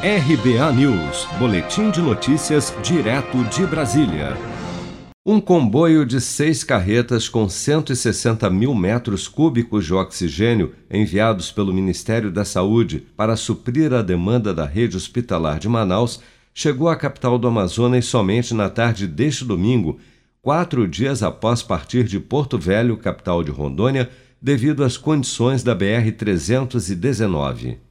RBA News, Boletim de Notícias, direto de Brasília. Um comboio de seis carretas com 160 mil metros cúbicos de oxigênio enviados pelo Ministério da Saúde para suprir a demanda da rede hospitalar de Manaus chegou à capital do Amazonas somente na tarde deste domingo, quatro dias após partir de Porto Velho, capital de Rondônia, devido às condições da BR-319.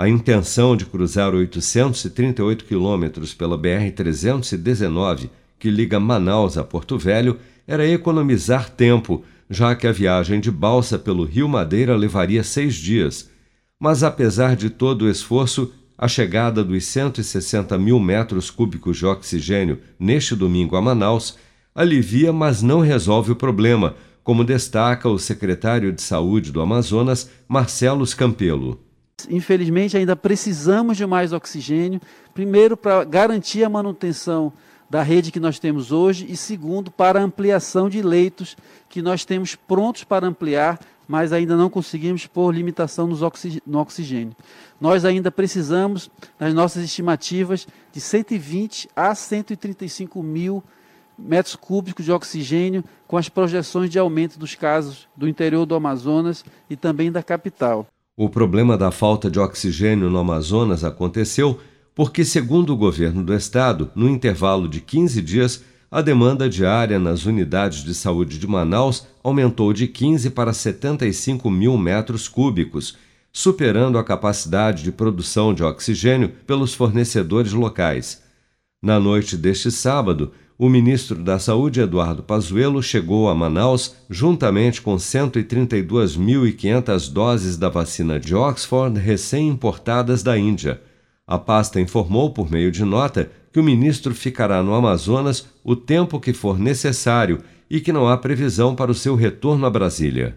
A intenção de cruzar 838 quilômetros pela BR-319, que liga Manaus a Porto Velho, era economizar tempo, já que a viagem de balsa pelo Rio Madeira levaria seis dias. Mas apesar de todo o esforço, a chegada dos 160 mil metros cúbicos de oxigênio neste domingo a Manaus alivia, mas não resolve o problema, como destaca o secretário de Saúde do Amazonas, Marcelo Campelo. Infelizmente, ainda precisamos de mais oxigênio, primeiro para garantir a manutenção da rede que nós temos hoje e segundo para a ampliação de leitos que nós temos prontos para ampliar, mas ainda não conseguimos por limitação no oxigênio. Nós ainda precisamos, nas nossas estimativas, de 120 a 135 mil metros cúbicos de oxigênio, com as projeções de aumento dos casos do interior do Amazonas e também da capital. O problema da falta de oxigênio no Amazonas aconteceu porque, segundo o governo do estado, no intervalo de 15 dias, a demanda diária nas unidades de saúde de Manaus aumentou de 15 para 75 mil metros cúbicos, superando a capacidade de produção de oxigênio pelos fornecedores locais. Na noite deste sábado, o ministro da Saúde, Eduardo Pazuello, chegou a Manaus juntamente com 132.500 doses da vacina de Oxford recém-importadas da Índia. A pasta informou por meio de nota que o ministro ficará no Amazonas o tempo que for necessário e que não há previsão para o seu retorno a Brasília.